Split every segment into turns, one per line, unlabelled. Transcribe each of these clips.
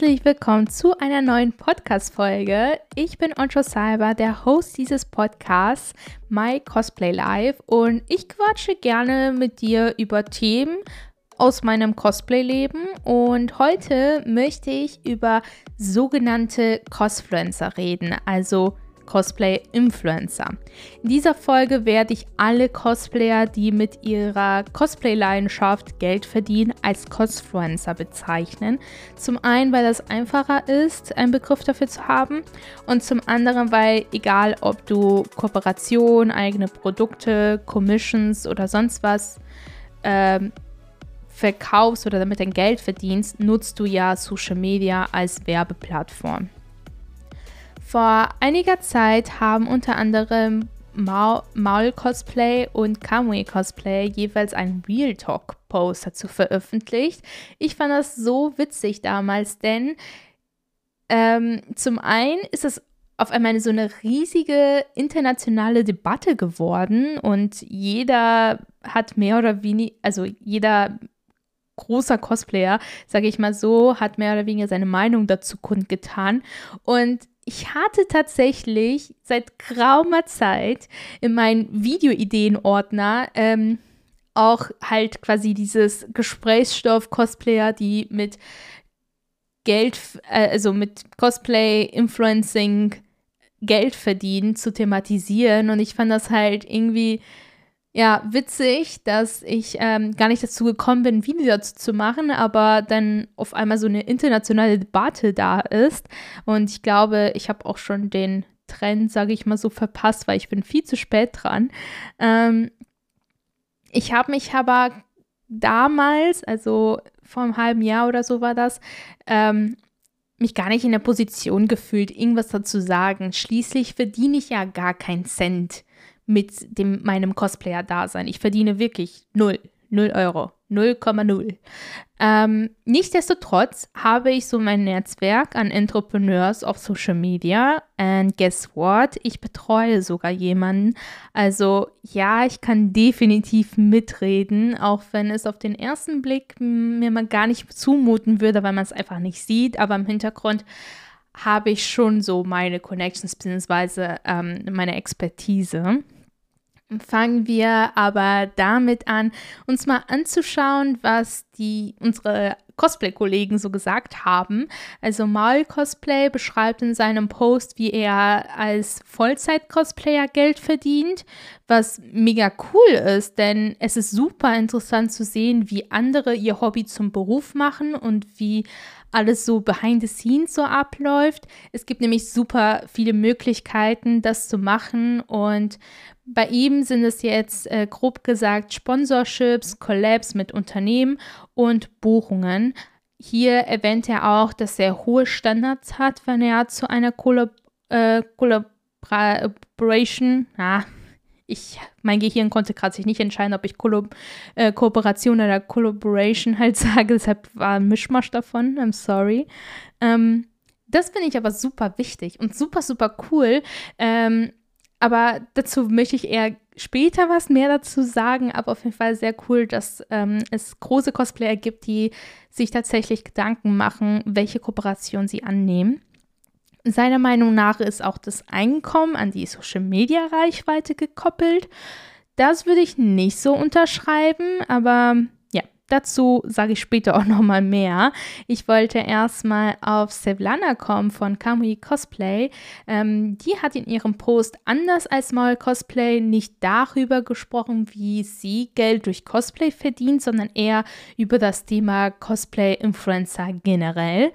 herzlich willkommen zu einer neuen Podcast-Folge. Ich bin Oncho Salva, der Host dieses Podcasts My Cosplay Live. Und ich quatsche gerne mit dir über Themen aus meinem Cosplay-Leben. Und heute möchte ich über sogenannte Cosfluencer reden, also Cosplay-Influencer. In dieser Folge werde ich alle Cosplayer, die mit ihrer Cosplay-Leidenschaft Geld verdienen, als Cosfluencer bezeichnen. Zum einen, weil das einfacher ist, einen Begriff dafür zu haben und zum anderen, weil egal ob du Kooperation, eigene Produkte, Commissions oder sonst was ähm, verkaufst oder damit dein Geld verdienst, nutzt du ja Social Media als Werbeplattform. Vor einiger Zeit haben unter anderem Maul Cosplay und Kamui Cosplay jeweils einen Real Talk Post dazu veröffentlicht. Ich fand das so witzig damals, denn ähm, zum einen ist es auf einmal so eine riesige internationale Debatte geworden und jeder hat mehr oder weniger, also jeder großer Cosplayer, sage ich mal so, hat mehr oder weniger seine Meinung dazu kundgetan. Und ich hatte tatsächlich seit geraumer Zeit in meinem Videoideenordner ähm, auch halt quasi dieses Gesprächsstoff-Cosplayer, die mit Geld, äh, also mit Cosplay-Influencing Geld verdienen, zu thematisieren. Und ich fand das halt irgendwie ja, witzig, dass ich ähm, gar nicht dazu gekommen bin, ein Video dazu zu machen, aber dann auf einmal so eine internationale Debatte da ist. Und ich glaube, ich habe auch schon den Trend, sage ich mal so, verpasst, weil ich bin viel zu spät dran. Ähm, ich habe mich aber damals, also vor einem halben Jahr oder so war das, ähm, mich gar nicht in der Position gefühlt, irgendwas dazu sagen. Schließlich verdiene ich ja gar keinen Cent mit dem, meinem Cosplayer-Dasein. Ich verdiene wirklich null, null Euro, 0,0. Ähm, nichtsdestotrotz habe ich so mein Netzwerk an Entrepreneurs auf Social Media. And guess what? Ich betreue sogar jemanden. Also ja, ich kann definitiv mitreden, auch wenn es auf den ersten Blick mir mal gar nicht zumuten würde, weil man es einfach nicht sieht. Aber im Hintergrund habe ich schon so meine Connections bzw. Ähm, meine Expertise fangen wir aber damit an, uns mal anzuschauen, was die unsere Cosplay-Kollegen so gesagt haben. Also Maul Cosplay beschreibt in seinem Post, wie er als Vollzeit-Cosplayer Geld verdient, was mega cool ist, denn es ist super interessant zu sehen, wie andere ihr Hobby zum Beruf machen und wie alles so behind the scenes so abläuft. Es gibt nämlich super viele Möglichkeiten, das zu machen und bei ihm sind es jetzt äh, grob gesagt Sponsorships, Collabs mit Unternehmen und Buchungen. Hier erwähnt er auch, dass er hohe Standards hat, wenn er zu einer Collab äh, Collaboration, ah, ich, mein Gehirn konnte gerade sich nicht entscheiden, ob ich Kollab äh, Kooperation oder Collaboration halt sage, deshalb war ein Mischmasch davon, I'm sorry. Ähm, das finde ich aber super wichtig und super, super cool. Ähm, aber dazu möchte ich eher später was mehr dazu sagen. Aber auf jeden Fall sehr cool, dass ähm, es große Cosplayer gibt, die sich tatsächlich Gedanken machen, welche Kooperation sie annehmen. Seiner Meinung nach ist auch das Einkommen an die Social-Media-Reichweite gekoppelt. Das würde ich nicht so unterschreiben, aber Dazu sage ich später auch noch mal mehr. Ich wollte erstmal auf Sevlana kommen von Kamui Cosplay. Ähm, die hat in ihrem Post anders als Maul Cosplay nicht darüber gesprochen, wie sie Geld durch Cosplay verdient, sondern eher über das Thema Cosplay-Influencer generell.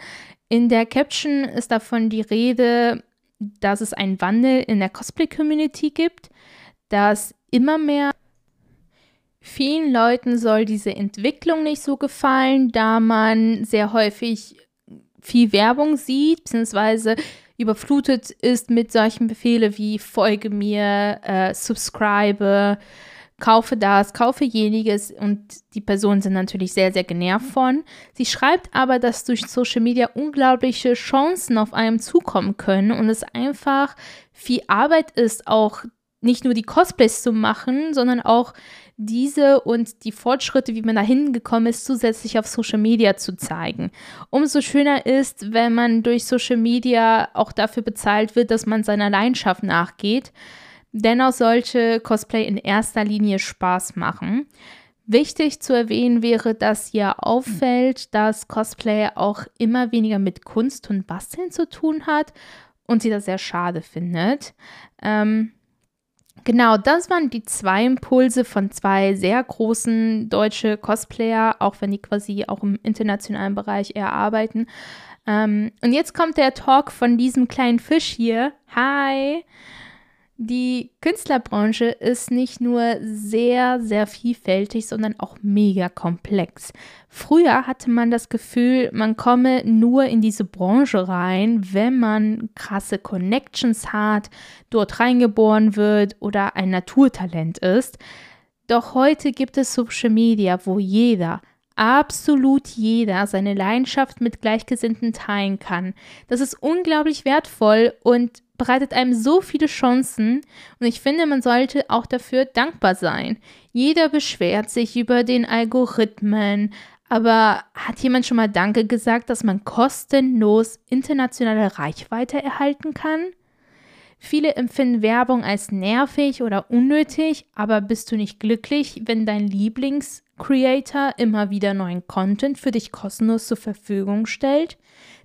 In der Caption ist davon die Rede, dass es einen Wandel in der Cosplay-Community gibt, dass immer mehr Vielen Leuten soll diese Entwicklung nicht so gefallen, da man sehr häufig viel Werbung sieht, beziehungsweise überflutet ist mit solchen Befehlen wie folge mir, äh, subscribe, kaufe das, kaufe jeniges und die Personen sind natürlich sehr, sehr genervt von. Sie schreibt aber, dass durch Social Media unglaubliche Chancen auf einem zukommen können und es einfach viel Arbeit ist, auch nicht nur die Cosplays zu machen, sondern auch diese und die Fortschritte, wie man dahin gekommen ist, zusätzlich auf Social Media zu zeigen. Umso schöner ist, wenn man durch Social Media auch dafür bezahlt wird, dass man seiner Leidenschaft nachgeht. Dennoch sollte Cosplay in erster Linie Spaß machen. Wichtig zu erwähnen wäre, dass hier auffällt, dass Cosplay auch immer weniger mit Kunst und Basteln zu tun hat und sie das sehr schade findet. Ähm, genau, das waren die zwei Impulse von zwei sehr großen deutsche Cosplayer, auch wenn die quasi auch im internationalen Bereich eher arbeiten. Ähm, und jetzt kommt der Talk von diesem kleinen Fisch hier. Hi! Die Künstlerbranche ist nicht nur sehr, sehr vielfältig, sondern auch mega komplex. Früher hatte man das Gefühl, man komme nur in diese Branche rein, wenn man krasse Connections hat, dort reingeboren wird oder ein Naturtalent ist. Doch heute gibt es Social Media, wo jeder, absolut jeder seine Leidenschaft mit Gleichgesinnten teilen kann. Das ist unglaublich wertvoll und bereitet einem so viele Chancen und ich finde, man sollte auch dafür dankbar sein. Jeder beschwert sich über den Algorithmen, aber hat jemand schon mal Danke gesagt, dass man kostenlos internationale Reichweite erhalten kann? Viele empfinden Werbung als nervig oder unnötig, aber bist du nicht glücklich, wenn dein Lieblingscreator immer wieder neuen Content für dich kostenlos zur Verfügung stellt?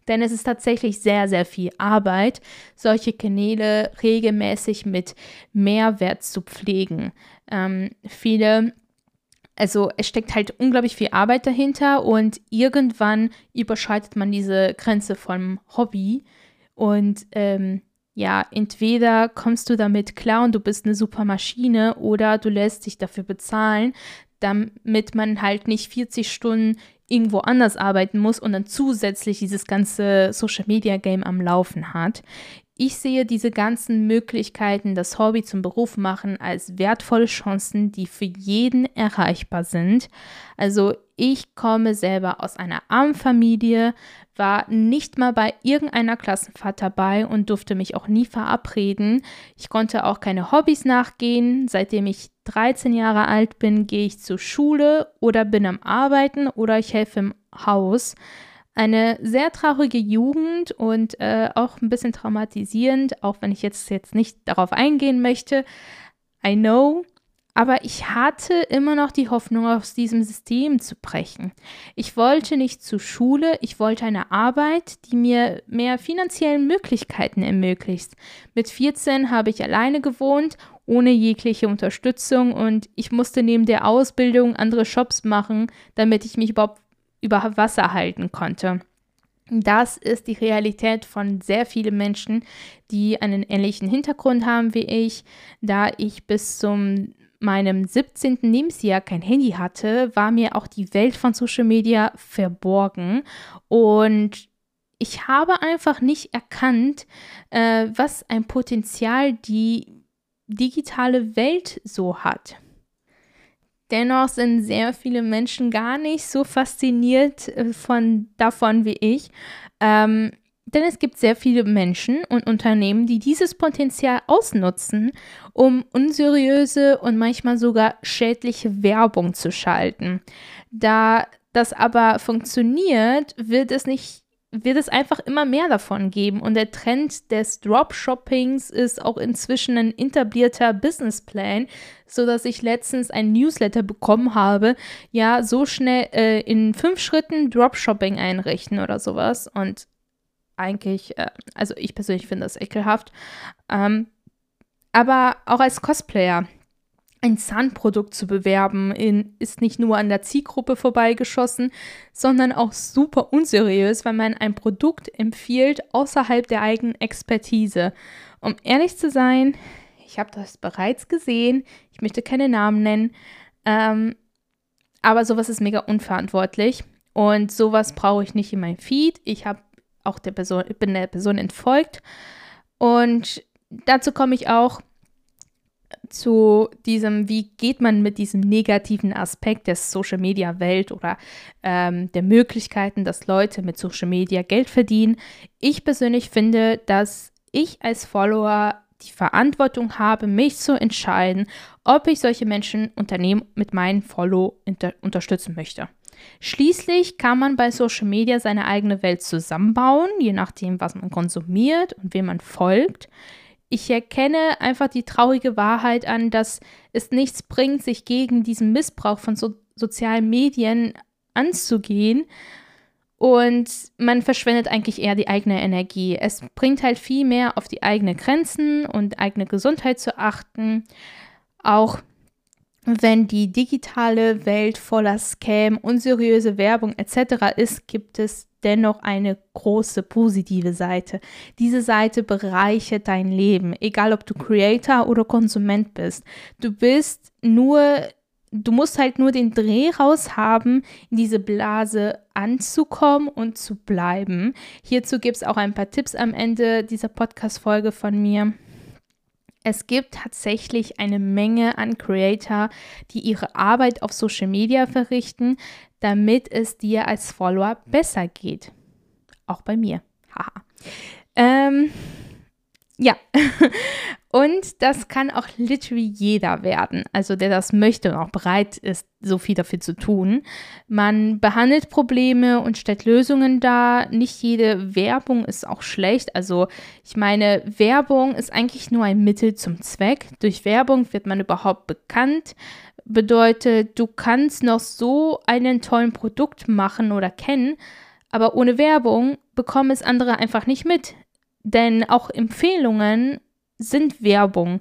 Denn es ist tatsächlich sehr, sehr viel Arbeit, solche Kanäle regelmäßig mit Mehrwert zu pflegen. Ähm, viele also es steckt halt unglaublich viel Arbeit dahinter und irgendwann überschreitet man diese Grenze vom Hobby und ähm, ja, entweder kommst du damit klar und du bist eine super Maschine oder du lässt dich dafür bezahlen, damit man halt nicht 40 Stunden irgendwo anders arbeiten muss und dann zusätzlich dieses ganze Social Media Game am Laufen hat. Ich sehe diese ganzen Möglichkeiten, das Hobby zum Beruf machen, als wertvolle Chancen, die für jeden erreichbar sind. Also ich komme selber aus einer armen Familie, war nicht mal bei irgendeiner Klassenfahrt dabei und durfte mich auch nie verabreden. Ich konnte auch keine Hobbys nachgehen. Seitdem ich 13 Jahre alt bin, gehe ich zur Schule oder bin am Arbeiten oder ich helfe im Haus. Eine sehr traurige Jugend und äh, auch ein bisschen traumatisierend, auch wenn ich jetzt, jetzt nicht darauf eingehen möchte. I know. Aber ich hatte immer noch die Hoffnung, aus diesem System zu brechen. Ich wollte nicht zur Schule, ich wollte eine Arbeit, die mir mehr finanzielle Möglichkeiten ermöglicht. Mit 14 habe ich alleine gewohnt, ohne jegliche Unterstützung und ich musste neben der Ausbildung andere Shops machen, damit ich mich überhaupt über Wasser halten konnte. Das ist die Realität von sehr vielen Menschen, die einen ähnlichen Hintergrund haben wie ich. Da ich bis zum meinem 17. Lebensjahr kein Handy hatte, war mir auch die Welt von Social Media verborgen und ich habe einfach nicht erkannt, äh, was ein Potenzial die digitale Welt so hat. Dennoch sind sehr viele Menschen gar nicht so fasziniert äh, von, davon wie ich. Ähm, denn es gibt sehr viele Menschen und Unternehmen, die dieses Potenzial ausnutzen, um unseriöse und manchmal sogar schädliche Werbung zu schalten. Da das aber funktioniert, wird es nicht wird es einfach immer mehr davon geben. Und der Trend des Dropshoppings ist auch inzwischen ein etablierter Businessplan, sodass ich letztens ein Newsletter bekommen habe, ja, so schnell äh, in fünf Schritten Dropshopping einrichten oder sowas. Und eigentlich, äh, also ich persönlich finde das ekelhaft. Ähm, aber auch als Cosplayer ein Zahnprodukt zu bewerben, in, ist nicht nur an der Zielgruppe vorbeigeschossen, sondern auch super unseriös, weil man ein Produkt empfiehlt außerhalb der eigenen Expertise. Um ehrlich zu sein, ich habe das bereits gesehen, ich möchte keine Namen nennen, ähm, aber sowas ist mega unverantwortlich und sowas brauche ich nicht in meinem Feed. Ich habe auch der Person, bin der Person entfolgt und dazu komme ich auch zu diesem, wie geht man mit diesem negativen Aspekt der Social Media Welt oder ähm, der Möglichkeiten, dass Leute mit Social Media Geld verdienen. Ich persönlich finde, dass ich als Follower die Verantwortung habe, mich zu entscheiden, ob ich solche Menschen, Unternehmen mit meinem Follow unter unterstützen möchte. Schließlich kann man bei Social Media seine eigene Welt zusammenbauen, je nachdem, was man konsumiert und wem man folgt. Ich erkenne einfach die traurige Wahrheit an, dass es nichts bringt, sich gegen diesen Missbrauch von so sozialen Medien anzugehen. Und man verschwendet eigentlich eher die eigene Energie. Es bringt halt viel mehr auf die eigenen Grenzen und eigene Gesundheit zu achten. Auch wenn die digitale Welt voller Scam, unseriöse Werbung etc. ist, gibt es dennoch eine große positive Seite. Diese Seite bereichert dein Leben, egal ob du Creator oder Konsument bist. Du bist nur du musst halt nur den Dreh raus haben, in diese Blase anzukommen und zu bleiben. Hierzu gibt es auch ein paar Tipps am Ende dieser Podcast-Folge von mir. Es gibt tatsächlich eine Menge an Creator, die ihre Arbeit auf Social Media verrichten, damit es dir als Follower besser geht. Auch bei mir. Haha. ähm, ja, und das kann auch literally jeder werden, also der das möchte und auch bereit ist, so viel dafür zu tun. Man behandelt Probleme und stellt Lösungen dar. Nicht jede Werbung ist auch schlecht. Also ich meine, Werbung ist eigentlich nur ein Mittel zum Zweck. Durch Werbung wird man überhaupt bekannt. Bedeutet, du kannst noch so einen tollen Produkt machen oder kennen, aber ohne Werbung bekommen es andere einfach nicht mit. Denn auch Empfehlungen sind Werbung.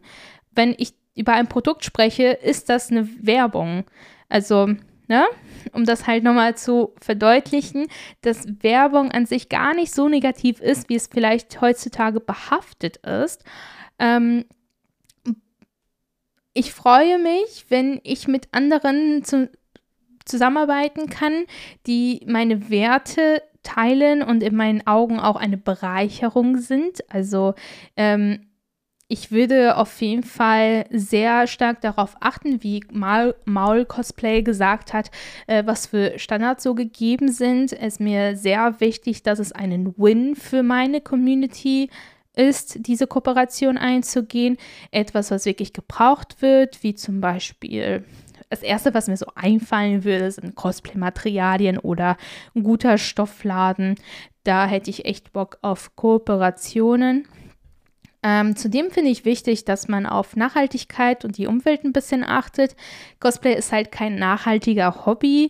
Wenn ich über ein Produkt spreche, ist das eine Werbung. Also, ne? um das halt nochmal zu verdeutlichen, dass Werbung an sich gar nicht so negativ ist, wie es vielleicht heutzutage behaftet ist. Ähm, ich freue mich, wenn ich mit anderen zu, zusammenarbeiten kann, die meine Werte teilen und in meinen Augen auch eine Bereicherung sind. Also ähm, ich würde auf jeden Fall sehr stark darauf achten, wie Maul, Maul Cosplay gesagt hat, äh, was für Standards so gegeben sind. Es ist mir sehr wichtig, dass es einen Win für meine Community ist, diese Kooperation einzugehen. Etwas, was wirklich gebraucht wird, wie zum Beispiel das erste, was mir so einfallen würde, sind Cosplay-Materialien oder ein guter Stoffladen. Da hätte ich echt Bock auf Kooperationen. Ähm, zudem finde ich wichtig, dass man auf Nachhaltigkeit und die Umwelt ein bisschen achtet. Cosplay ist halt kein nachhaltiger Hobby,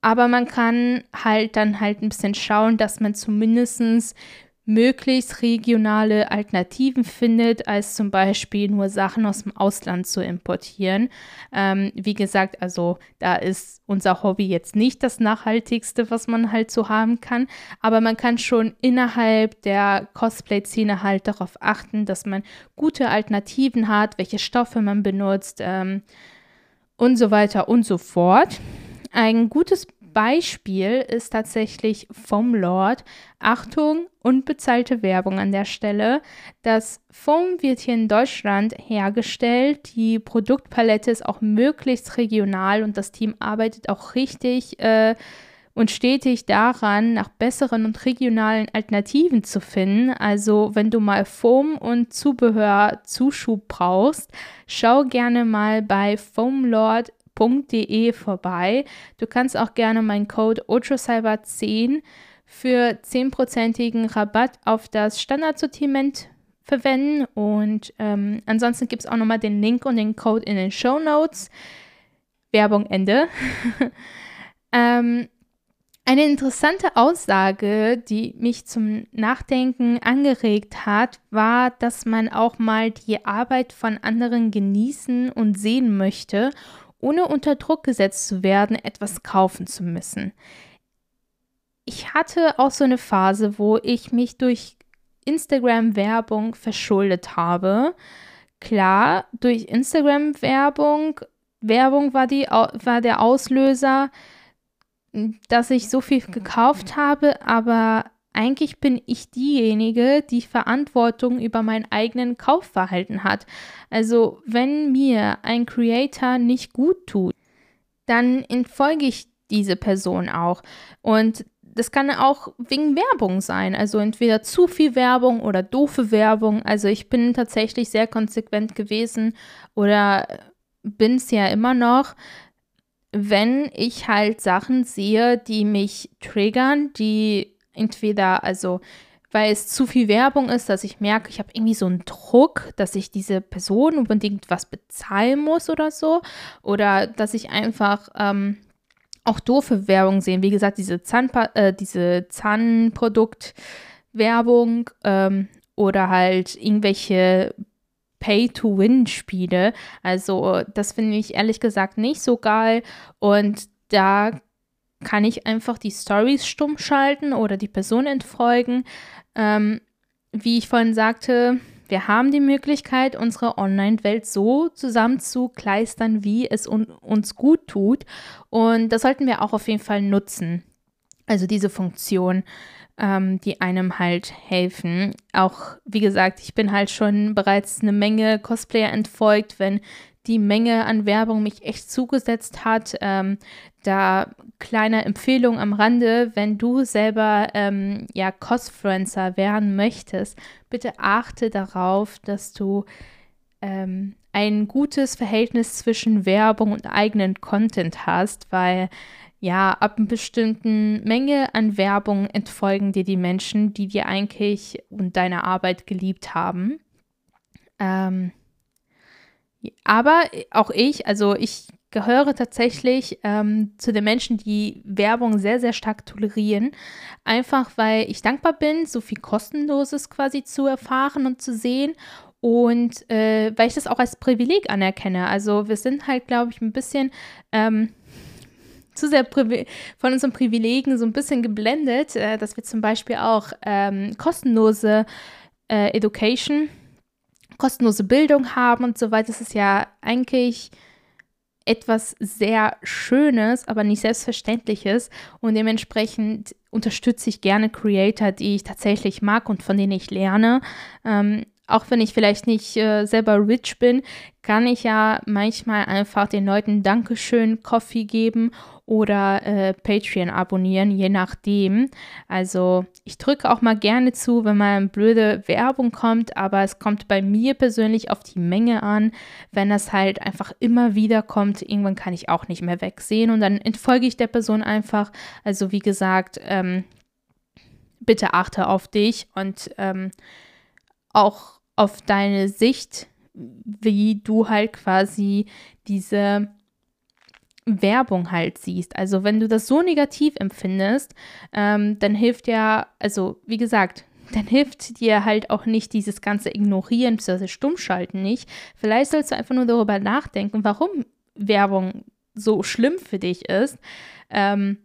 aber man kann halt dann halt ein bisschen schauen, dass man zumindest möglichst regionale Alternativen findet, als zum Beispiel nur Sachen aus dem Ausland zu importieren. Ähm, wie gesagt, also da ist unser Hobby jetzt nicht das nachhaltigste, was man halt so haben kann, aber man kann schon innerhalb der Cosplay-Szene halt darauf achten, dass man gute Alternativen hat, welche Stoffe man benutzt ähm, und so weiter und so fort. Ein gutes Beispiel ist tatsächlich Foam Lord. Achtung, unbezahlte Werbung an der Stelle. Das Foam wird hier in Deutschland hergestellt. Die Produktpalette ist auch möglichst regional und das Team arbeitet auch richtig äh, und stetig daran, nach besseren und regionalen Alternativen zu finden. Also wenn du mal Foam und Zubehör Zuschub brauchst, schau gerne mal bei Foam Lord ultracyber10.de vorbei. Du kannst auch gerne meinen Code ultracyber10 für 10%igen Rabatt auf das Standardsortiment verwenden und ähm, ansonsten gibt es auch nochmal den Link und den Code in den Show Notes. Werbung Ende. ähm, eine interessante Aussage, die mich zum Nachdenken angeregt hat, war, dass man auch mal die Arbeit von anderen genießen und sehen möchte ohne unter Druck gesetzt zu werden, etwas kaufen zu müssen. Ich hatte auch so eine Phase, wo ich mich durch Instagram-Werbung verschuldet habe. Klar, durch Instagram-Werbung, Werbung war, die, war der Auslöser, dass ich so viel gekauft habe, aber eigentlich bin ich diejenige, die Verantwortung über mein eigenen Kaufverhalten hat. Also wenn mir ein Creator nicht gut tut, dann entfolge ich diese Person auch. Und das kann auch wegen Werbung sein. Also entweder zu viel Werbung oder doofe Werbung. Also ich bin tatsächlich sehr konsequent gewesen oder bin es ja immer noch, wenn ich halt Sachen sehe, die mich triggern, die entweder, also weil es zu viel Werbung ist, dass ich merke, ich habe irgendwie so einen Druck, dass ich diese Person unbedingt was bezahlen muss oder so. Oder dass ich einfach ähm, auch doofe Werbung sehe. Wie gesagt, diese, Zahnpa äh, diese Zahnproduktwerbung ähm, oder halt irgendwelche Pay-to-Win-Spiele. Also das finde ich ehrlich gesagt nicht so geil. Und da kann ich einfach die Stories stumm schalten oder die Person entfolgen. Ähm, wie ich vorhin sagte, wir haben die Möglichkeit, unsere Online-Welt so zusammenzukleistern, wie es un uns gut tut. Und das sollten wir auch auf jeden Fall nutzen. Also diese Funktion, ähm, die einem halt helfen. Auch, wie gesagt, ich bin halt schon bereits eine Menge Cosplayer entfolgt, wenn die Menge an Werbung mich echt zugesetzt hat. Ähm, da kleine Empfehlung am Rande, wenn du selber ähm, ja Cosfluencer werden möchtest, bitte achte darauf, dass du ähm, ein gutes Verhältnis zwischen Werbung und eigenen Content hast, weil ja, ab einer bestimmten Menge an Werbung entfolgen dir die Menschen, die dir eigentlich und deine Arbeit geliebt haben. Ähm, aber auch ich, also ich gehöre tatsächlich ähm, zu den Menschen, die Werbung sehr, sehr stark tolerieren. Einfach weil ich dankbar bin, so viel Kostenloses quasi zu erfahren und zu sehen. Und äh, weil ich das auch als Privileg anerkenne. Also wir sind halt, glaube ich, ein bisschen ähm, zu sehr von unseren Privilegien so ein bisschen geblendet, äh, dass wir zum Beispiel auch ähm, kostenlose äh, Education kostenlose Bildung haben und so weiter. Das ist ja eigentlich etwas sehr Schönes, aber nicht Selbstverständliches. Und dementsprechend unterstütze ich gerne Creator, die ich tatsächlich mag und von denen ich lerne. Ähm, auch wenn ich vielleicht nicht äh, selber rich bin, kann ich ja manchmal einfach den Leuten Dankeschön Coffee geben oder äh, Patreon abonnieren, je nachdem. Also ich drücke auch mal gerne zu, wenn mal blöde Werbung kommt, aber es kommt bei mir persönlich auf die Menge an. Wenn das halt einfach immer wieder kommt, irgendwann kann ich auch nicht mehr wegsehen und dann entfolge ich der Person einfach. Also wie gesagt, ähm, bitte achte auf dich und ähm, auch auf deine Sicht, wie du halt quasi diese Werbung halt siehst. Also wenn du das so negativ empfindest, ähm, dann hilft ja, also wie gesagt, dann hilft dir halt auch nicht dieses ganze Ignorieren bzw. Stummschalten nicht. Vielleicht sollst du einfach nur darüber nachdenken, warum Werbung so schlimm für dich ist. Ähm,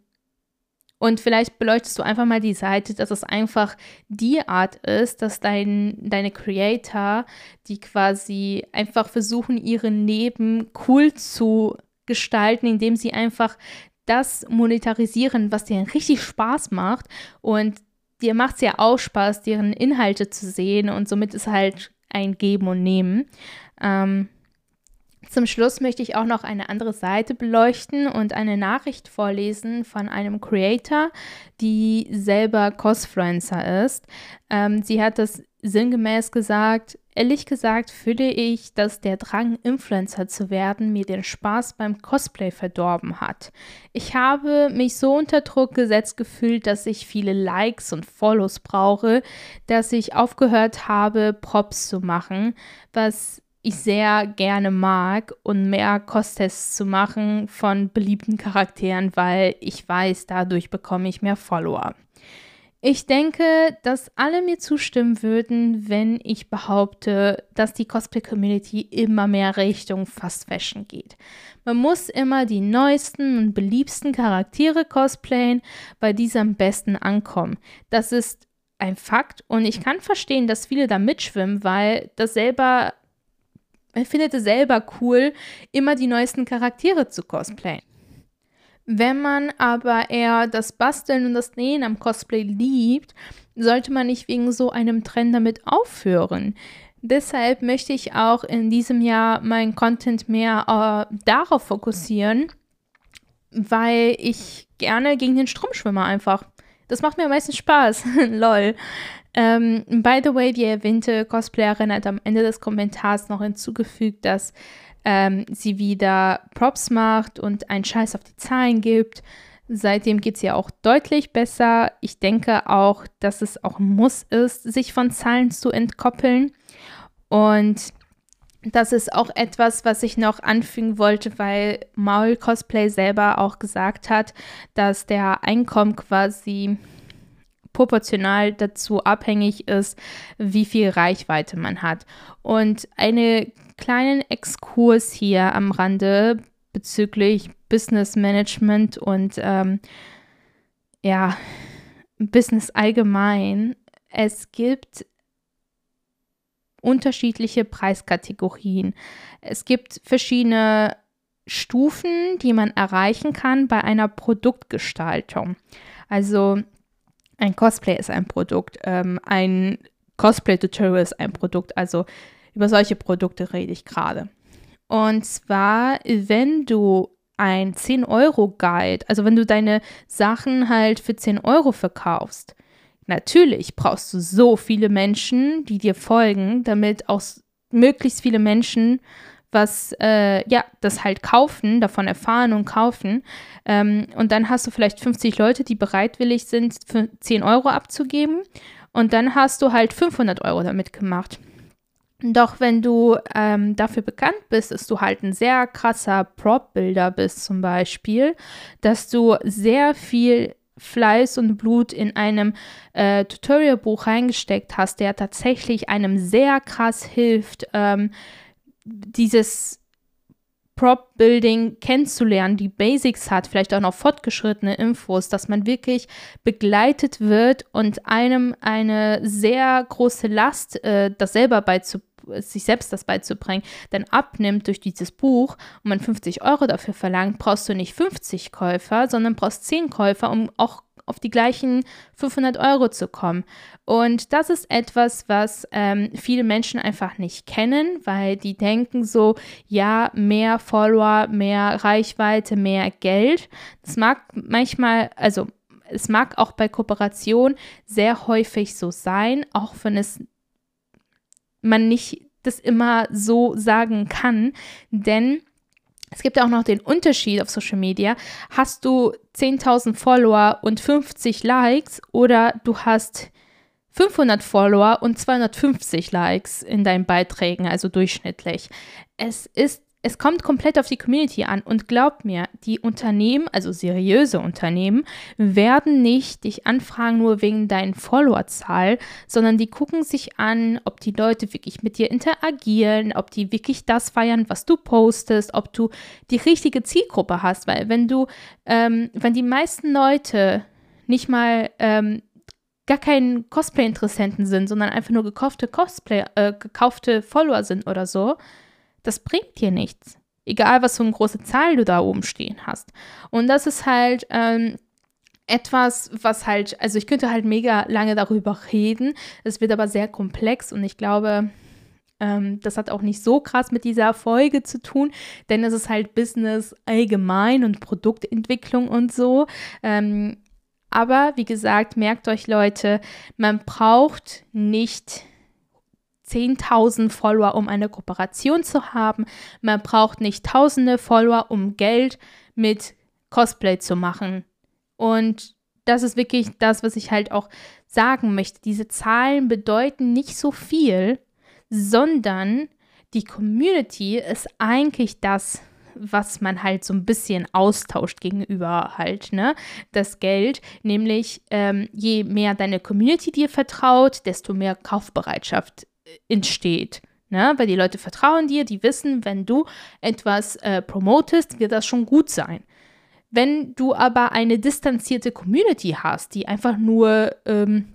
und vielleicht beleuchtest du einfach mal die Seite, dass es einfach die Art ist, dass dein, deine Creator, die quasi einfach versuchen, ihren Leben cool zu gestalten, indem sie einfach das monetarisieren, was dir richtig Spaß macht. Und dir macht es ja auch Spaß, deren Inhalte zu sehen. Und somit ist halt ein Geben und Nehmen. Ähm, zum Schluss möchte ich auch noch eine andere Seite beleuchten und eine Nachricht vorlesen von einem Creator, die selber Cosfluencer ist. Ähm, sie hat das sinngemäß gesagt, ehrlich gesagt fühle ich, dass der Drang, Influencer zu werden, mir den Spaß beim Cosplay verdorben hat. Ich habe mich so unter Druck gesetzt gefühlt, dass ich viele Likes und Follows brauche, dass ich aufgehört habe, Props zu machen, was ich sehr gerne mag und mehr Cos-Tests zu machen von beliebten Charakteren, weil ich weiß, dadurch bekomme ich mehr Follower. Ich denke, dass alle mir zustimmen würden, wenn ich behaupte, dass die Cosplay-Community immer mehr Richtung Fast Fashion geht. Man muss immer die neuesten und beliebsten Charaktere cosplayen, weil diese am besten ankommen. Das ist ein Fakt und ich kann verstehen, dass viele da mitschwimmen, weil das selber er findet es selber cool, immer die neuesten Charaktere zu cosplayen. Wenn man aber eher das Basteln und das Nähen am Cosplay liebt, sollte man nicht wegen so einem Trend damit aufhören. Deshalb möchte ich auch in diesem Jahr meinen Content mehr äh, darauf fokussieren, weil ich gerne gegen den Strom schwimme einfach. Das macht mir meistens Spaß. Lol. Ähm, by the way, die erwähnte Cosplayerin hat am Ende des Kommentars noch hinzugefügt, dass ähm, sie wieder Props macht und einen Scheiß auf die Zahlen gibt. Seitdem geht es ja auch deutlich besser. Ich denke auch, dass es auch Muss ist, sich von Zahlen zu entkoppeln. Und das ist auch etwas, was ich noch anfügen wollte, weil Maul Cosplay selber auch gesagt hat, dass der Einkommen quasi proportional dazu abhängig ist, wie viel Reichweite man hat. Und einen kleinen Exkurs hier am Rande bezüglich Business Management und ähm, ja, Business allgemein. Es gibt unterschiedliche Preiskategorien. Es gibt verschiedene Stufen, die man erreichen kann bei einer Produktgestaltung. Also ein Cosplay ist ein Produkt, ähm, ein Cosplay-Tutorial ist ein Produkt. Also über solche Produkte rede ich gerade. Und zwar, wenn du ein 10-Euro-Guide, also wenn du deine Sachen halt für 10 Euro verkaufst, natürlich brauchst du so viele Menschen, die dir folgen, damit auch möglichst viele Menschen was, äh, ja, das halt kaufen, davon erfahren und kaufen. Ähm, und dann hast du vielleicht 50 Leute, die bereitwillig sind, für 10 Euro abzugeben. Und dann hast du halt 500 Euro damit gemacht. Doch wenn du ähm, dafür bekannt bist, dass du halt ein sehr krasser Prop-Builder bist zum Beispiel, dass du sehr viel Fleiß und Blut in einem äh, Tutorial-Buch reingesteckt hast, der tatsächlich einem sehr krass hilft, ähm, dieses Prop-Building kennenzulernen, die Basics hat, vielleicht auch noch fortgeschrittene Infos, dass man wirklich begleitet wird und einem eine sehr große Last, äh, das selber beizubringen, sich selbst das beizubringen, dann abnimmt durch dieses Buch und man 50 Euro dafür verlangt, brauchst du nicht 50 Käufer, sondern brauchst 10 Käufer, um auch auf die gleichen 500 Euro zu kommen. Und das ist etwas, was ähm, viele Menschen einfach nicht kennen, weil die denken so, ja, mehr Follower, mehr Reichweite, mehr Geld. Das mag manchmal, also es mag auch bei Kooperation sehr häufig so sein, auch wenn es man nicht das immer so sagen kann, denn es gibt ja auch noch den Unterschied auf Social Media. Hast du 10.000 Follower und 50 Likes oder du hast 500 Follower und 250 Likes in deinen Beiträgen, also durchschnittlich. Es ist es kommt komplett auf die Community an und glaubt mir, die Unternehmen, also seriöse Unternehmen, werden nicht dich anfragen nur wegen deinen Followerzahl, sondern die gucken sich an, ob die Leute wirklich mit dir interagieren, ob die wirklich das feiern, was du postest, ob du die richtige Zielgruppe hast, weil wenn du, ähm, wenn die meisten Leute nicht mal ähm, gar keinen Cosplay-Interessenten sind, sondern einfach nur gekaufte Cosplay, äh, gekaufte Follower sind oder so, das bringt dir nichts. Egal, was für eine große Zahl du da oben stehen hast. Und das ist halt ähm, etwas, was halt, also ich könnte halt mega lange darüber reden. Es wird aber sehr komplex und ich glaube, ähm, das hat auch nicht so krass mit dieser Folge zu tun, denn es ist halt Business allgemein und Produktentwicklung und so. Ähm, aber wie gesagt, merkt euch Leute, man braucht nicht 10.000 Follower, um eine Kooperation zu haben. Man braucht nicht tausende Follower, um Geld mit Cosplay zu machen. Und das ist wirklich das, was ich halt auch sagen möchte. Diese Zahlen bedeuten nicht so viel, sondern die Community ist eigentlich das, was man halt so ein bisschen austauscht gegenüber halt, ne? Das Geld, nämlich ähm, je mehr deine Community dir vertraut, desto mehr Kaufbereitschaft entsteht. Ne? Weil die Leute vertrauen dir, die wissen, wenn du etwas äh, promotest, wird das schon gut sein. Wenn du aber eine distanzierte Community hast, die einfach nur ähm,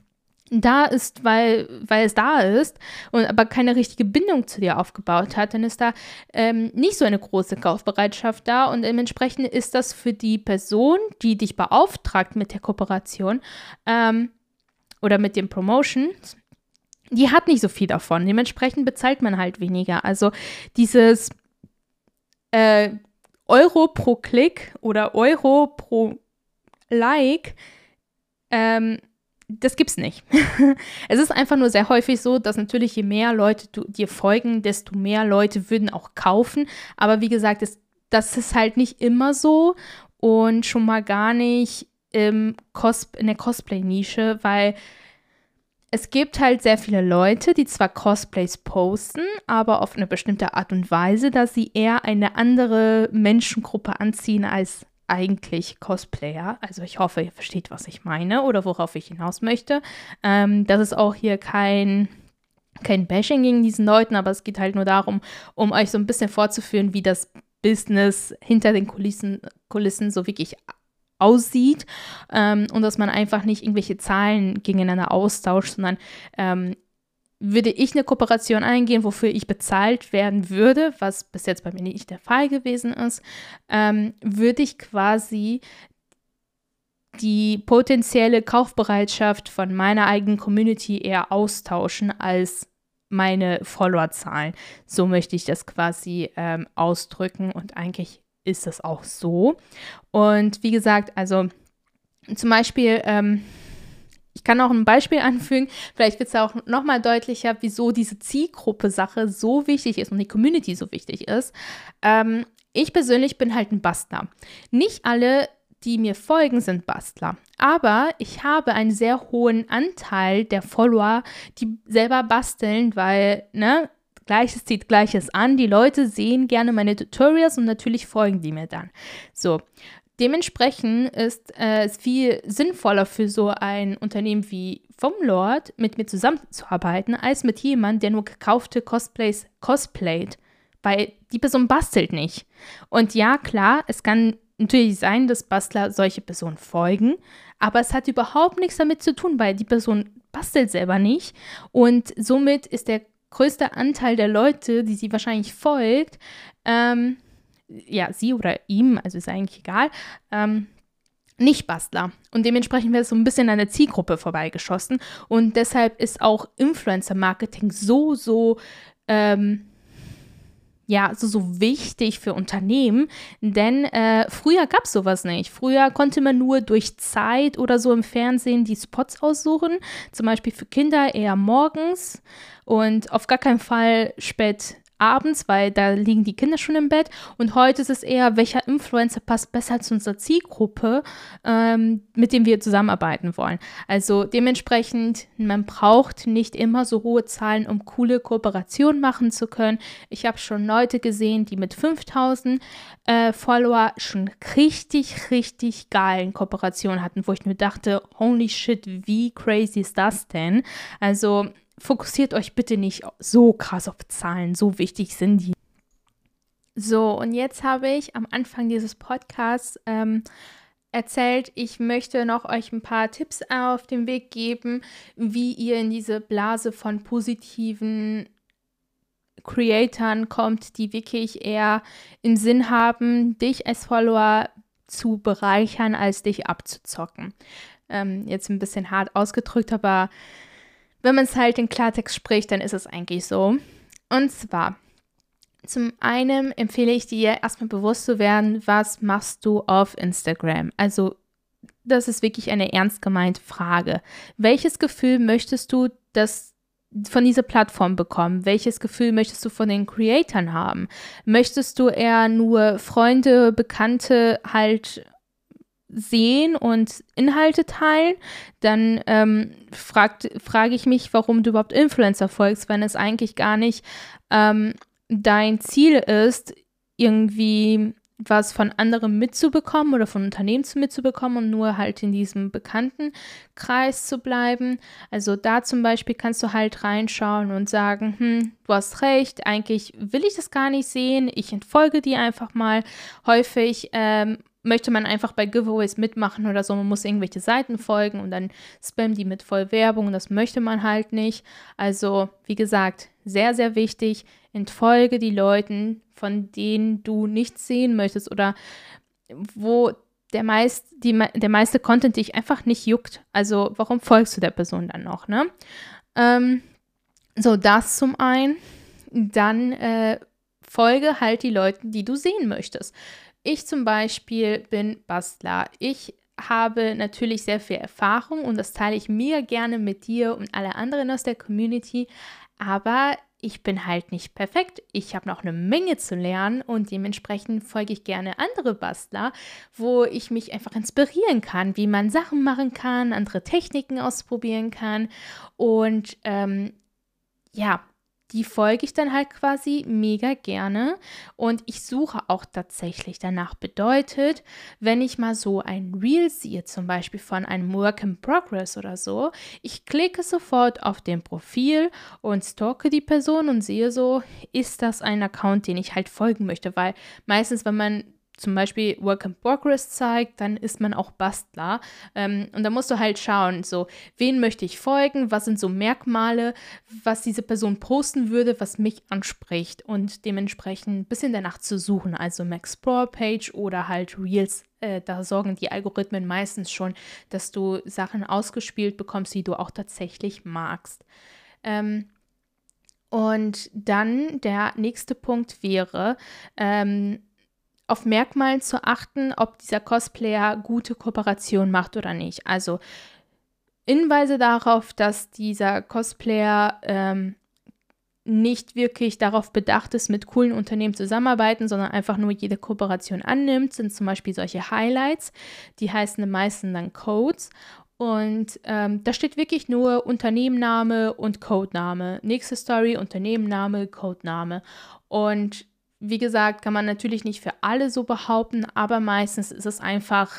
da ist, weil, weil es da ist und aber keine richtige Bindung zu dir aufgebaut hat, dann ist da ähm, nicht so eine große Kaufbereitschaft da und dementsprechend ist das für die Person, die dich beauftragt mit der Kooperation ähm, oder mit dem Promotions, die hat nicht so viel davon. Dementsprechend bezahlt man halt weniger. Also dieses äh, Euro pro Klick oder Euro pro Like ähm, das gibt's nicht. es ist einfach nur sehr häufig so, dass natürlich je mehr Leute du, dir folgen, desto mehr Leute würden auch kaufen. Aber wie gesagt, das, das ist halt nicht immer so und schon mal gar nicht im Cos in der Cosplay-Nische, weil es gibt halt sehr viele Leute, die zwar Cosplays posten, aber auf eine bestimmte Art und Weise, dass sie eher eine andere Menschengruppe anziehen als eigentlich Cosplayer. Also ich hoffe, ihr versteht, was ich meine oder worauf ich hinaus möchte. Ähm, das ist auch hier kein, kein Bashing gegen diesen Leuten, aber es geht halt nur darum, um euch so ein bisschen vorzuführen, wie das Business hinter den Kulissen, Kulissen so wirklich aussieht ähm, und dass man einfach nicht irgendwelche Zahlen gegeneinander austauscht, sondern ähm, würde ich eine Kooperation eingehen, wofür ich bezahlt werden würde, was bis jetzt bei mir nicht der Fall gewesen ist, ähm, würde ich quasi die potenzielle Kaufbereitschaft von meiner eigenen Community eher austauschen als meine Followerzahlen. So möchte ich das quasi ähm, ausdrücken und eigentlich ist das auch so. Und wie gesagt, also zum Beispiel, ähm, ich kann auch ein Beispiel anfügen, vielleicht wird es auch nochmal deutlicher, wieso diese Zielgruppe-Sache so wichtig ist und die Community so wichtig ist. Ähm, ich persönlich bin halt ein Bastler. Nicht alle, die mir folgen, sind Bastler. Aber ich habe einen sehr hohen Anteil der Follower, die selber basteln, weil, ne, Gleiches zieht Gleiches an. Die Leute sehen gerne meine Tutorials und natürlich folgen die mir dann. So, Dementsprechend ist äh, es viel sinnvoller für so ein Unternehmen wie vom Lord mit mir zusammenzuarbeiten, als mit jemandem, der nur gekaufte Cosplays cosplayt. Weil die Person bastelt nicht. Und ja, klar, es kann natürlich sein, dass Bastler solche Personen folgen, aber es hat überhaupt nichts damit zu tun, weil die Person bastelt selber nicht. Und somit ist der größte Anteil der Leute, die sie wahrscheinlich folgt, ähm, ja, sie oder ihm, also ist eigentlich egal, ähm, nicht Bastler. Und dementsprechend wird es so ein bisschen an der Zielgruppe vorbeigeschossen. Und deshalb ist auch Influencer-Marketing so, so, ähm, ja, so, so wichtig für Unternehmen. Denn äh, früher gab es sowas nicht. Früher konnte man nur durch Zeit oder so im Fernsehen die Spots aussuchen. Zum Beispiel für Kinder eher morgens und auf gar keinen Fall spät abends, weil da liegen die Kinder schon im Bett. Und heute ist es eher, welcher Influencer passt besser zu unserer Zielgruppe, ähm, mit dem wir zusammenarbeiten wollen. Also dementsprechend, man braucht nicht immer so hohe Zahlen, um coole Kooperationen machen zu können. Ich habe schon Leute gesehen, die mit 5000 äh, Follower schon richtig, richtig geilen Kooperationen hatten, wo ich mir dachte, holy shit, wie crazy ist das denn? Also fokussiert euch bitte nicht so krass auf Zahlen, so wichtig sind die. So, und jetzt habe ich am Anfang dieses Podcasts ähm, erzählt, ich möchte noch euch ein paar Tipps auf den Weg geben, wie ihr in diese Blase von positiven Creatoren kommt, die wirklich eher im Sinn haben, dich als Follower zu bereichern, als dich abzuzocken. Ähm, jetzt ein bisschen hart ausgedrückt, aber wenn man es halt in Klartext spricht, dann ist es eigentlich so. Und zwar, zum einen empfehle ich dir erstmal bewusst zu werden, was machst du auf Instagram? Also, das ist wirklich eine ernst gemeinte Frage. Welches Gefühl möchtest du, dass von dieser Plattform bekommen? Welches Gefühl möchtest du von den Creatoren haben? Möchtest du eher nur Freunde, Bekannte halt sehen und Inhalte teilen, dann ähm, fragt, frage ich mich, warum du überhaupt Influencer folgst, wenn es eigentlich gar nicht ähm, dein Ziel ist, irgendwie was von anderen mitzubekommen oder von Unternehmen mitzubekommen und nur halt in diesem bekannten Kreis zu bleiben. Also da zum Beispiel kannst du halt reinschauen und sagen, hm, du hast recht, eigentlich will ich das gar nicht sehen, ich entfolge dir einfach mal. Häufig ähm, möchte man einfach bei Giveaways mitmachen oder so. Man muss irgendwelche Seiten folgen und dann spammen die mit voll Werbung. Das möchte man halt nicht. Also, wie gesagt, sehr, sehr wichtig. Entfolge die Leuten, von denen du nichts sehen möchtest oder wo der, meist, die, der meiste Content dich einfach nicht juckt. Also, warum folgst du der Person dann noch, ne? Ähm, so, das zum einen. Dann äh, folge halt die Leute, die du sehen möchtest. Ich zum Beispiel bin Bastler. Ich habe natürlich sehr viel Erfahrung und das teile ich mir gerne mit dir und alle anderen aus der Community. Aber ich bin halt nicht perfekt. Ich habe noch eine Menge zu lernen und dementsprechend folge ich gerne andere Bastler, wo ich mich einfach inspirieren kann, wie man Sachen machen kann, andere Techniken ausprobieren kann. Und ähm, ja, die folge ich dann halt quasi mega gerne und ich suche auch tatsächlich danach. Bedeutet, wenn ich mal so ein Reel sehe, zum Beispiel von einem Work in Progress oder so, ich klicke sofort auf dem Profil und stalke die Person und sehe so, ist das ein Account, den ich halt folgen möchte, weil meistens, wenn man zum Beispiel Work in Progress zeigt, dann ist man auch Bastler. Ähm, und da musst du halt schauen, so, wen möchte ich folgen, was sind so Merkmale, was diese Person posten würde, was mich anspricht und dementsprechend ein bisschen danach zu suchen, also im Explore-Page oder halt Reels. Äh, da sorgen die Algorithmen meistens schon, dass du Sachen ausgespielt bekommst, die du auch tatsächlich magst. Ähm, und dann der nächste Punkt wäre, ähm, auf Merkmalen zu achten, ob dieser Cosplayer gute Kooperation macht oder nicht. Also Hinweise darauf, dass dieser Cosplayer ähm, nicht wirklich darauf bedacht ist, mit coolen Unternehmen zusammenarbeiten, sondern einfach nur jede Kooperation annimmt, sind zum Beispiel solche Highlights. Die heißen meisten dann Codes. Und ähm, da steht wirklich nur Unternehmenname und Codename. Nächste Story, Unternehmenname, Codename. Und wie gesagt, kann man natürlich nicht für alle so behaupten, aber meistens ist es einfach,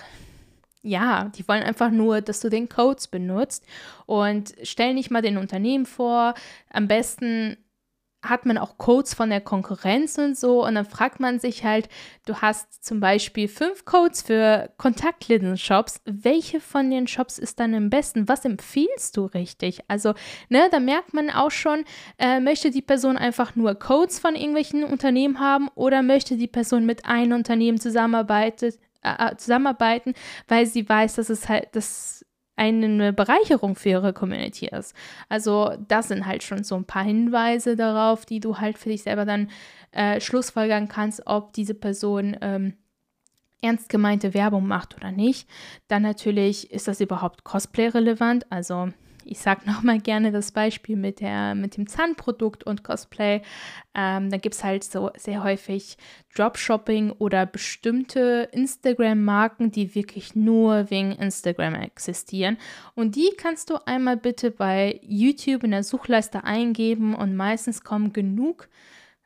ja, die wollen einfach nur, dass du den Codes benutzt und stell nicht mal den Unternehmen vor. Am besten hat man auch Codes von der Konkurrenz und so. Und dann fragt man sich halt, du hast zum Beispiel fünf Codes für Kontaktlinsen-Shops. Welche von den Shops ist dann am besten? Was empfiehlst du richtig? Also, ne, da merkt man auch schon, äh, möchte die Person einfach nur Codes von irgendwelchen Unternehmen haben oder möchte die Person mit einem Unternehmen zusammenarbeitet, äh, äh zusammenarbeiten, weil sie weiß, dass es halt, dass eine Bereicherung für ihre Community ist. Also das sind halt schon so ein paar Hinweise darauf, die du halt für dich selber dann äh, schlussfolgern kannst, ob diese Person ähm, ernst gemeinte Werbung macht oder nicht. Dann natürlich, ist das überhaupt Cosplay-relevant? Also ich sage nochmal gerne das Beispiel mit, der, mit dem Zahnprodukt und Cosplay. Ähm, da gibt es halt so sehr häufig Dropshopping oder bestimmte Instagram-Marken, die wirklich nur wegen Instagram existieren. Und die kannst du einmal bitte bei YouTube in der Suchleiste eingeben und meistens kommen genug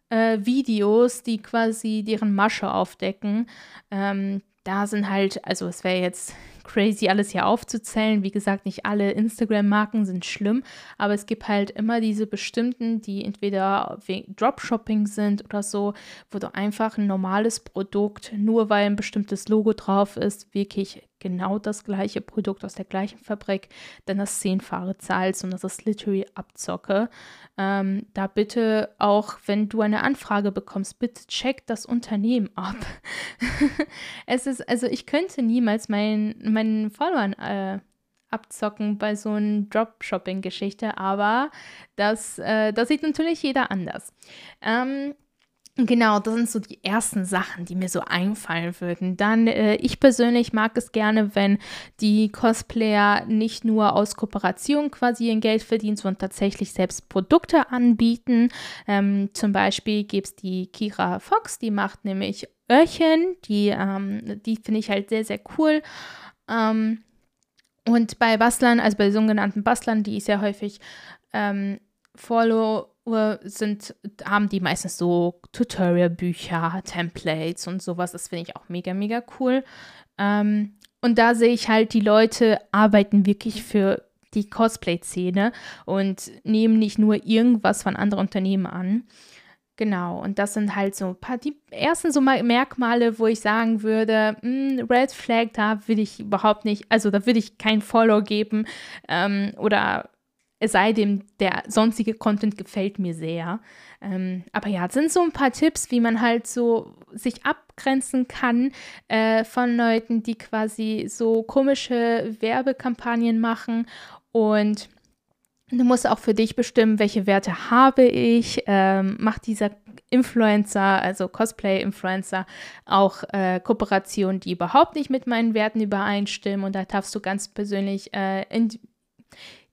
äh, Videos, die quasi deren Masche aufdecken. Ähm, da sind halt, also es wäre jetzt crazy, alles hier aufzuzählen. Wie gesagt, nicht alle Instagram-Marken sind schlimm, aber es gibt halt immer diese bestimmten, die entweder Dropshopping sind oder so, wo du einfach ein normales Produkt, nur weil ein bestimmtes Logo drauf ist, wirklich genau das gleiche Produkt aus der gleichen Fabrik, dann das Zehnfache zahlst und das ist literally Abzocke. Ähm, da bitte auch, wenn du eine Anfrage bekommst, bitte check das Unternehmen ab. es ist, also ich könnte niemals mein, meinen Followern äh, abzocken bei so einer Dropshopping-Geschichte, aber das, äh, das sieht natürlich jeder anders. Ähm, Genau, das sind so die ersten Sachen, die mir so einfallen würden. Dann, äh, ich persönlich mag es gerne, wenn die Cosplayer nicht nur aus Kooperation quasi ihr Geld verdienen, sondern tatsächlich selbst Produkte anbieten. Ähm, zum Beispiel gibt es die Kira Fox, die macht nämlich Öhrchen, die, ähm, die finde ich halt sehr, sehr cool. Ähm, und bei Bastlern, also bei sogenannten Bastlern, die ich sehr häufig ähm, follow, sind, haben die meistens so Tutorial-Bücher, Templates und sowas. Das finde ich auch mega, mega cool. Ähm, und da sehe ich halt, die Leute arbeiten wirklich für die Cosplay-Szene und nehmen nicht nur irgendwas von anderen Unternehmen an. Genau, und das sind halt so ein paar, die ersten so Merkmale, wo ich sagen würde, mh, hm, Red Flag, da will ich überhaupt nicht, also da würde ich kein Follow geben ähm, oder es sei denn, der sonstige Content gefällt mir sehr. Ähm, aber ja, sind so ein paar Tipps, wie man halt so sich abgrenzen kann äh, von Leuten, die quasi so komische Werbekampagnen machen und Du musst auch für dich bestimmen, welche Werte habe ich. Ähm, macht dieser Influencer, also Cosplay-Influencer, auch äh, Kooperationen, die überhaupt nicht mit meinen Werten übereinstimmen. Und da darfst du ganz persönlich äh, ind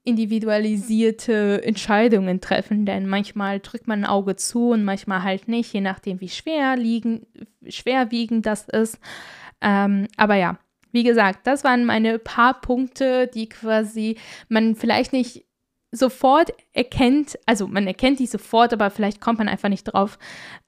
individualisierte Entscheidungen treffen, denn manchmal drückt man ein Auge zu und manchmal halt nicht, je nachdem, wie schwer liegen, schwerwiegend das ist. Ähm, aber ja, wie gesagt, das waren meine paar Punkte, die quasi man vielleicht nicht sofort erkennt, also man erkennt die sofort, aber vielleicht kommt man einfach nicht drauf,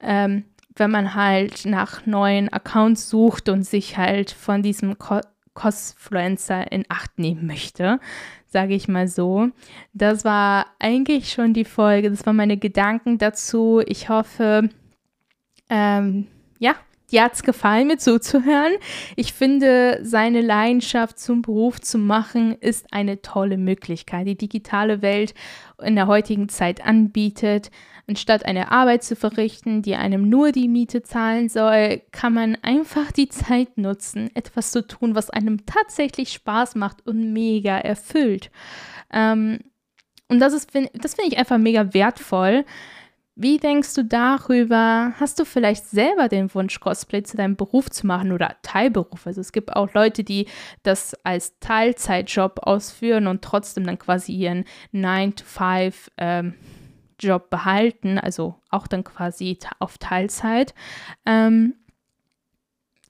ähm, wenn man halt nach neuen Accounts sucht und sich halt von diesem Co Cosfluencer in Acht nehmen möchte, sage ich mal so. Das war eigentlich schon die Folge, das waren meine Gedanken dazu. Ich hoffe, ähm, ja, dir hat es gefallen, mir zuzuhören. Ich finde, seine Leidenschaft zum Beruf zu machen, ist eine tolle Möglichkeit, die digitale Welt in der heutigen Zeit anbietet. Anstatt eine Arbeit zu verrichten, die einem nur die Miete zahlen soll, kann man einfach die Zeit nutzen, etwas zu tun, was einem tatsächlich Spaß macht und mega erfüllt. Ähm, und das, das finde ich einfach mega wertvoll. Wie denkst du darüber? Hast du vielleicht selber den Wunsch, Cosplay zu deinem Beruf zu machen oder Teilberuf? Also es gibt auch Leute, die das als Teilzeitjob ausführen und trotzdem dann quasi ihren 9-to-5 ähm, Job behalten, also auch dann quasi auf Teilzeit. Ähm,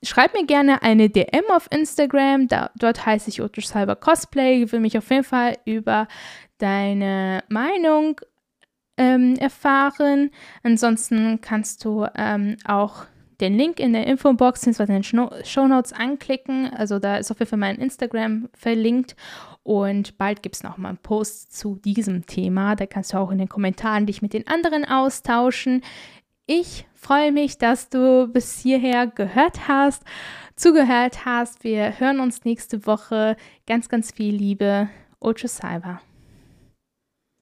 schreib mir gerne eine DM auf Instagram. Da, dort heiße ich Otto Cyber Cosplay. Ich will mich auf jeden Fall über deine Meinung ähm, erfahren. Ansonsten kannst du ähm, auch den Link in der Infobox bzw. in den Show Notes anklicken. Also da ist auf jeden Fall mein Instagram verlinkt. Und bald gibt es noch mal einen Post zu diesem Thema. Da kannst du auch in den Kommentaren dich mit den anderen austauschen. Ich freue mich, dass du bis hierher gehört hast, zugehört hast. Wir hören uns nächste Woche. Ganz, ganz viel Liebe. Ocho Cyber.